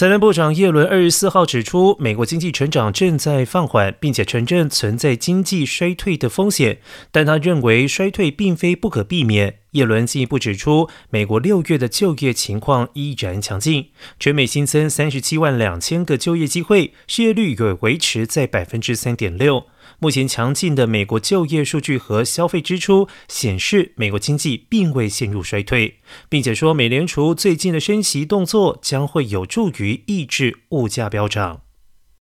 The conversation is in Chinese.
财政部长耶伦二十四号指出，美国经济成长正在放缓，并且承认存在经济衰退的风险，但他认为衰退并非不可避免。耶伦进一步指出，美国六月的就业情况依然强劲，全美新增三十七万两千个就业机会，失业率也维持在百分之三点六。目前强劲的美国就业数据和消费支出显示，美国经济并未陷入衰退，并且说美联储最近的升息动作将会有助于抑制物价飙涨。